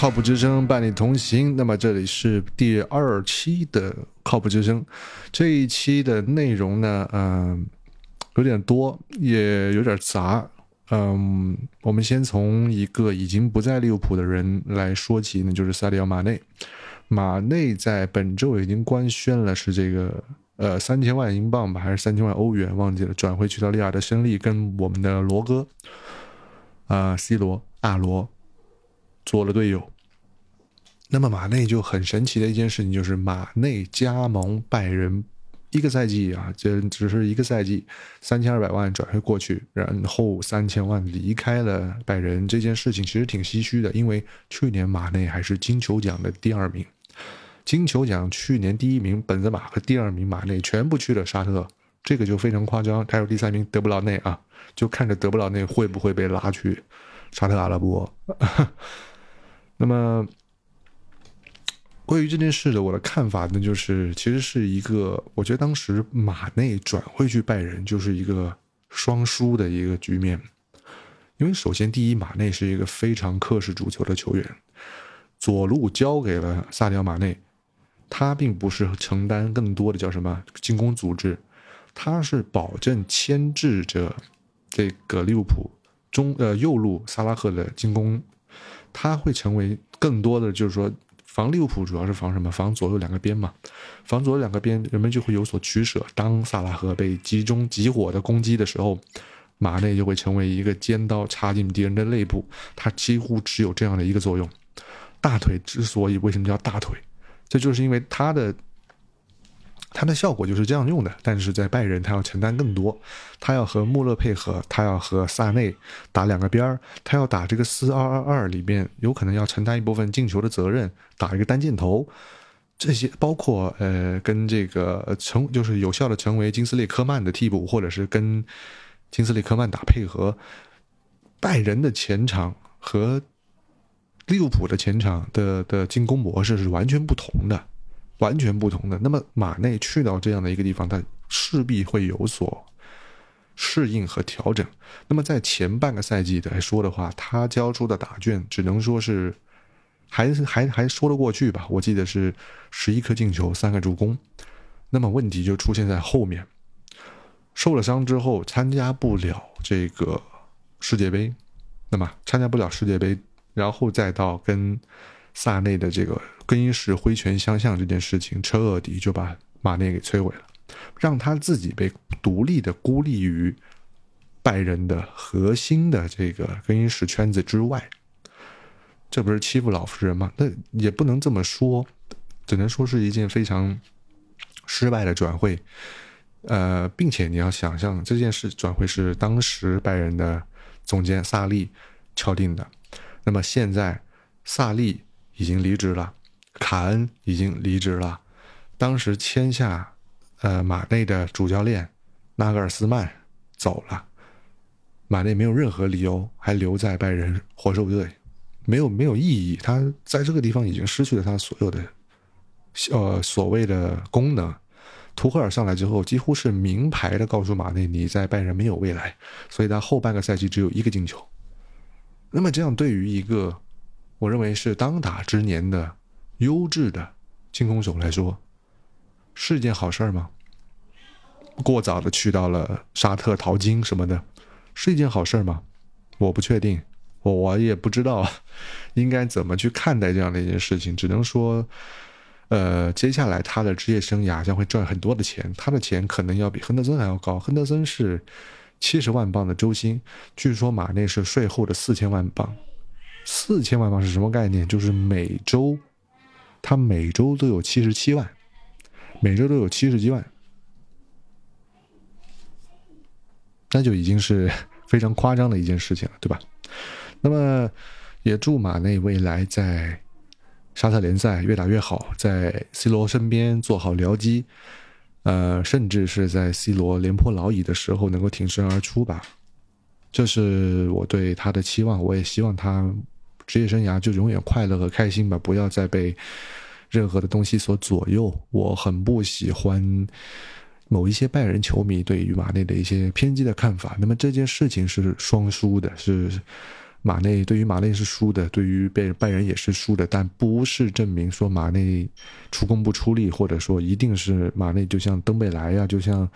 靠谱之声伴你同行。那么这里是第二期的靠谱之声，这一期的内容呢，嗯，有点多，也有点杂。嗯，我们先从一个已经不在利物浦的人来说起，那就是萨里奥马内。马内在本周已经官宣了，是这个呃三千万英镑吧，还是三千万欧元？忘记了，转会去到利雅得胜利，跟我们的罗哥啊，C 罗、阿罗。做了队友，那么马内就很神奇的一件事情，就是马内加盟拜仁一个赛季啊，这只是一个赛季，三千二百万转会过去，然后三千万离开了拜仁，这件事情其实挺唏嘘的，因为去年马内还是金球奖的第二名，金球奖去年第一名本泽马和第二名马内全部去了沙特，这个就非常夸张，还有第三名德布劳内啊，就看着德布劳内会不会被拉去沙特阿拉伯。那么，关于这件事的我的看法呢，就是其实是一个，我觉得当时马内转会去拜仁就是一个双输的一个局面，因为首先第一，马内是一个非常克制足球的球员，左路交给了萨迪奥马内，他并不是承担更多的叫什么进攻组织，他是保证牵制着这个利物浦中呃右路萨拉赫的进攻。他会成为更多的，就是说防利物浦主要是防什么？防左右两个边嘛。防左右两个边，人们就会有所取舍。当萨拉赫被集中集火的攻击的时候，马内就会成为一个尖刀插进敌人的肋部。他几乎只有这样的一个作用。大腿之所以为什么叫大腿，这就是因为他的。他的效果就是这样用的，但是在拜仁他要承担更多，他要和穆勒配合，他要和萨内打两个边儿，他要打这个四二二二里面有可能要承担一部分进球的责任，打一个单箭头，这些包括呃跟这个成就是有效的成为金斯利科曼的替补，或者是跟金斯利科曼打配合，拜仁的前场和利物浦的前场的的进攻模式是完全不同的。完全不同的。那么马内去到这样的一个地方，他势必会有所适应和调整。那么在前半个赛季来说的话，他交出的答卷只能说是还还还说得过去吧。我记得是十一颗进球，三个助攻。那么问题就出现在后面，受了伤之后参加不了这个世界杯，那么参加不了世界杯，然后再到跟。萨内的这个更衣室挥拳相向这件事情，彻底就把马内给摧毁了，让他自己被独立的孤立于拜仁的核心的这个更衣室圈子之外。这不是欺负老实人吗？那也不能这么说，只能说是一件非常失败的转会。呃，并且你要想象这件事转会是当时拜仁的总监萨利敲定的，那么现在萨利。已经离职了，卡恩已经离职了。当时签下，呃，马内的主教练纳格尔斯曼走了，马内没有任何理由还留在拜仁活受队，没有没有意义。他在这个地方已经失去了他所有的，呃，所谓的功能。图赫尔上来之后，几乎是明牌的告诉马内，你在拜仁没有未来，所以他后半个赛季只有一个进球。那么这样对于一个。我认为是当打之年的优质的进攻手来说，是件好事儿吗？过早的去到了沙特淘金什么的，是一件好事儿吗？我不确定，我我也不知道应该怎么去看待这样的一件事情。只能说，呃，接下来他的职业生涯将会赚很多的钱，他的钱可能要比亨德森还要高。亨德森是七十万镑的周薪，据说马内是税后的四千万镑。四千万镑是什么概念？就是每周，他每周都有七十七万，每周都有七十几万，那就已经是 非常夸张的一件事情了，对吧？那么，也祝马内未来在沙特联赛越打越好，在 C 罗身边做好僚机，呃，甚至是在 C 罗廉颇老矣的时候能够挺身而出吧。这是我对他的期望，我也希望他职业生涯就永远快乐和开心吧，不要再被任何的东西所左右。我很不喜欢某一些拜仁球迷对于马内的一些偏激的看法。那么这件事情是双输的，是马内对于马内是输的，对于拜拜仁也是输的，但不是证明说马内出工不出力，或者说一定是马内就像登贝莱呀，就像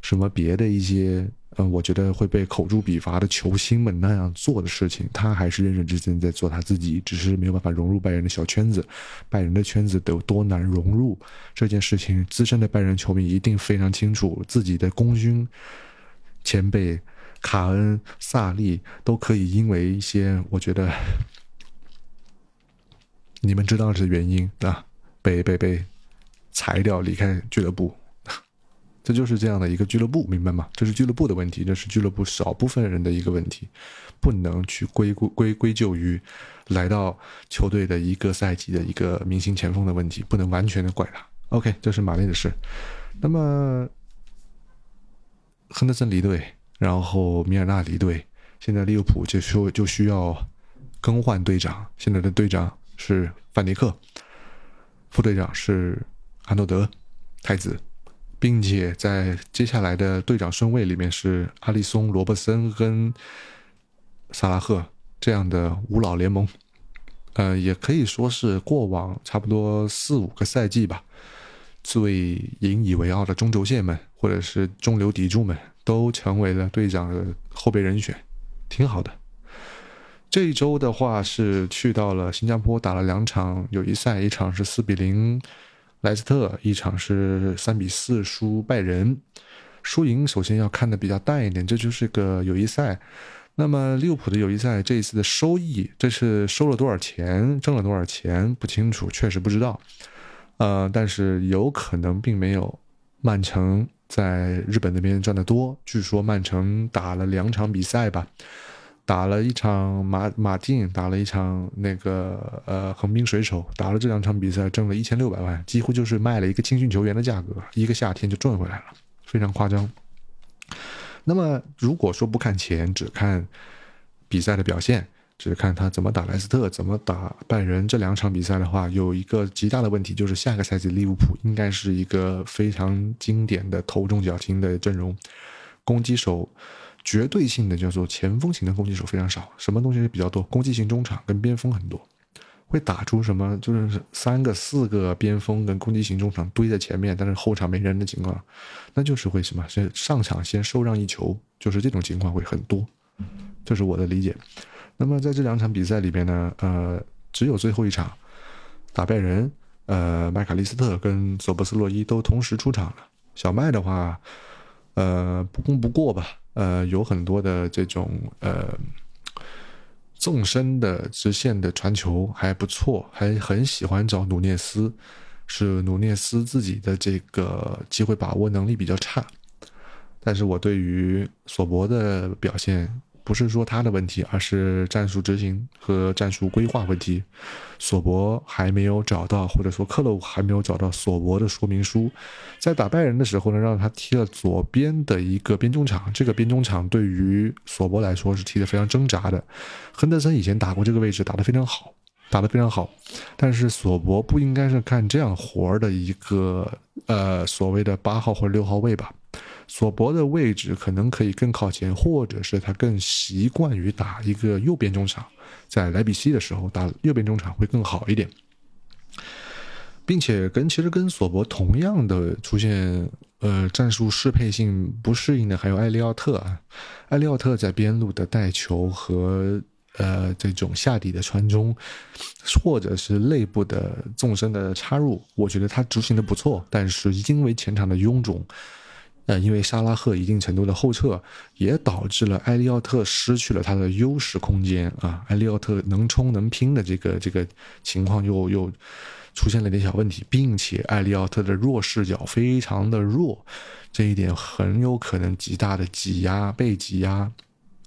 什么别的一些，嗯，我觉得会被口诛笔伐的球星们那样做的事情，他还是认认真真在做他自己，只是没有办法融入拜仁的小圈子，拜仁的圈子得有多难融入这件事情，资深的拜仁球迷一定非常清楚，自己的功勋前辈。卡恩、萨利都可以因为一些我觉得你们知道的原因啊，被被被裁掉离开俱乐部，这就是这样的一个俱乐部，明白吗？这是俱乐部的问题，这是俱乐部少部分人的一个问题，不能去归归归咎于来到球队的一个赛季的一个明星前锋的问题，不能完全的怪他。OK，这是马内的事。那么亨德森离队。然后米尔纳离队，现在利物浦就说就需要更换队长。现在的队长是范迪克，副队长是安诺德太子，并且在接下来的队长顺位里面是阿里松、罗伯森跟萨拉赫这样的五老联盟。呃，也可以说是过往差不多四五个赛季吧，最引以为傲的中轴线们，或者是中流砥柱们。都成为了队长的后备人选，挺好的。这一周的话是去到了新加坡打了两场友谊赛，一场是四比零莱斯特，一场是三比四输拜仁。输赢首先要看的比较淡一点，这就是个友谊赛。那么利物浦的友谊赛这一次的收益，这是收了多少钱，挣了多少钱不清楚，确实不知道。呃，但是有可能并没有曼城。在日本那边赚的多，据说曼城打了两场比赛吧，打了一场马马竞，打了一场那个呃横滨水手，打了这两场比赛挣了一千六百万，几乎就是卖了一个青训球员的价格，一个夏天就赚回来了，非常夸张。那么如果说不看钱，只看比赛的表现。只看他怎么打莱斯特，怎么打拜仁这两场比赛的话，有一个极大的问题，就是下个赛季利物浦应该是一个非常经典的头重脚轻的阵容，攻击手绝对性的叫做前锋型的攻击手非常少，什么东西比较多？攻击型中场跟边锋很多，会打出什么？就是三个、四个边锋跟攻击型中场堆在前面，但是后场没人的情况，那就是会什么？先上场先受让一球，就是这种情况会很多，这是我的理解。那么在这两场比赛里边呢，呃，只有最后一场打拜仁，呃，麦卡利斯特跟索博斯洛伊都同时出场了。小麦的话，呃，不攻不过吧，呃，有很多的这种呃纵深的直线的传球还不错，还很喜欢找努涅斯，是努涅斯自己的这个机会把握能力比较差，但是我对于索博的表现。不是说他的问题，而是战术执行和战术规划问题。索博还没有找到，或者说克洛还没有找到索博的说明书。在打拜仁的时候呢，让他踢了左边的一个边中场，这个边中场对于索博来说是踢得非常挣扎的。亨德森以前打过这个位置，打得非常好，打得非常好。但是索博不应该是干这样活儿的一个呃所谓的八号或者六号位吧？索博的位置可能可以更靠前，或者是他更习惯于打一个右边中场，在莱比锡的时候打右边中场会更好一点，并且跟其实跟索博同样的出现呃战术适配性不适应的还有埃利奥特啊，埃利奥特在边路的带球和呃这种下底的传中，或者是内部的纵深的插入，我觉得他执行的不错，但是因为前场的臃肿。呃，因为沙拉赫一定程度的后撤，也导致了埃利奥特失去了他的优势空间啊。埃利奥特能冲能拼的这个这个情况又又出现了点小问题，并且埃利奥特的弱视角非常的弱，这一点很有可能极大的挤压被挤压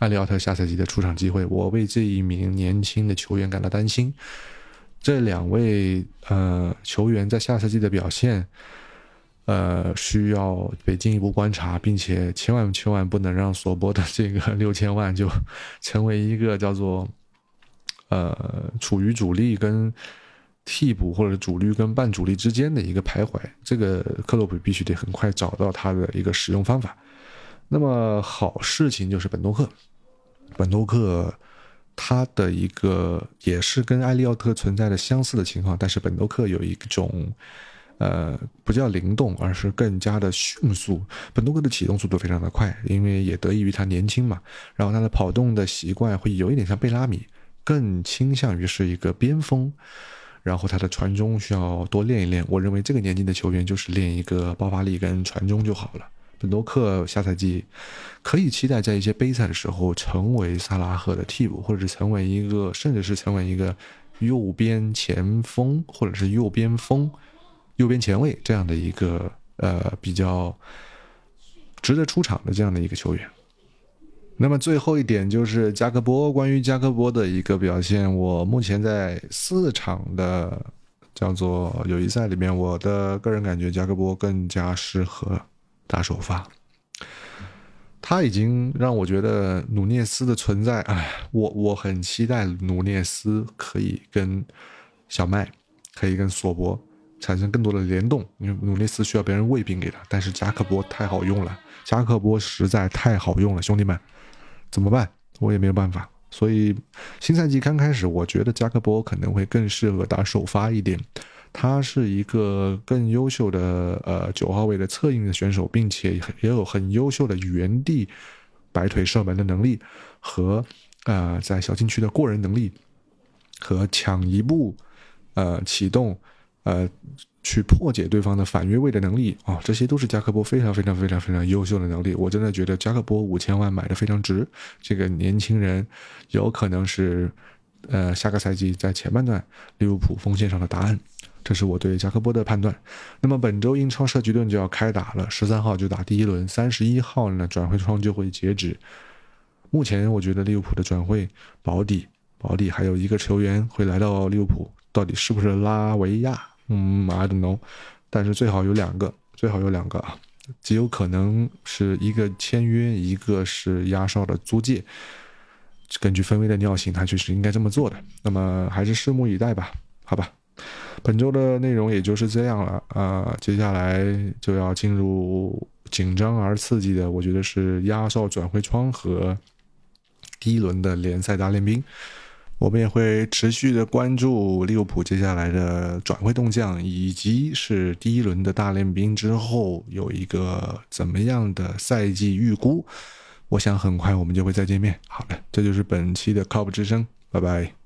埃利奥特下赛季的出场机会。我为这一名年轻的球员感到担心。这两位呃球员在下赛季的表现。呃，需要被进一步观察，并且千万千万不能让索博的这个六千万就成为一个叫做 呃处于主力跟替补或者主力跟半主力之间的一个徘徊。这个克洛普必须得很快找到他的一个使用方法。那么好事情就是本多克，本多克他的一个也是跟埃利奥特存在的相似的情况，但是本多克有一种。呃，不叫灵动，而是更加的迅速。本多克的启动速度非常的快，因为也得益于他年轻嘛。然后他的跑动的习惯会有一点像贝拉米，更倾向于是一个边锋。然后他的传中需要多练一练。我认为这个年纪的球员就是练一个爆发力跟传中就好了。本多克下赛季可以期待在一些杯赛的时候成为萨拉赫的替补，或者是成为一个，甚至是成为一个右边前锋，或者是右边锋。右边前卫这样的一个呃比较值得出场的这样的一个球员。那么最后一点就是加克波，关于加克波的一个表现，我目前在四场的叫做友谊赛里面，我的个人感觉加克波更加适合打首发。他已经让我觉得努涅斯的存在，哎，我我很期待努涅斯可以跟小麦，可以跟索博。产生更多的联动，因为努内斯需要别人喂饼给他，但是加克波太好用了，加克波实在太好用了，兄弟们，怎么办？我也没有办法。所以新赛季刚开始，我觉得加克波可能会更适合打首发一点，他是一个更优秀的呃九号位的策应的选手，并且也有很优秀的原地摆腿射门的能力和呃在小禁区的过人能力和抢一步呃启动。呃，去破解对方的反越位的能力啊，这些都是加克波非常非常非常非常优秀的能力。我真的觉得加克波五千万买的非常值。这个年轻人有可能是呃下个赛季在前半段利物浦锋线上的答案，这是我对加克波的判断。那么本周英超社区盾就要开打了，十三号就打第一轮，三十一号呢转会窗就会截止。目前我觉得利物浦的转会保底保底还有一个球员会来到利物浦，到底是不是拉维亚？嗯，I don't know，但是最好有两个，最好有两个啊，极有可能是一个签约，一个是压哨的租借。根据分威的尿性，他确实应该这么做的。那么还是拭目以待吧，好吧。本周的内容也就是这样了啊，接下来就要进入紧张而刺激的，我觉得是压哨转会窗和第一轮的联赛大练兵。我们也会持续的关注利物浦接下来的转会动向，以及是第一轮的大练兵之后有一个怎么样的赛季预估。我想很快我们就会再见面。好了，这就是本期的 COP 之声，拜拜。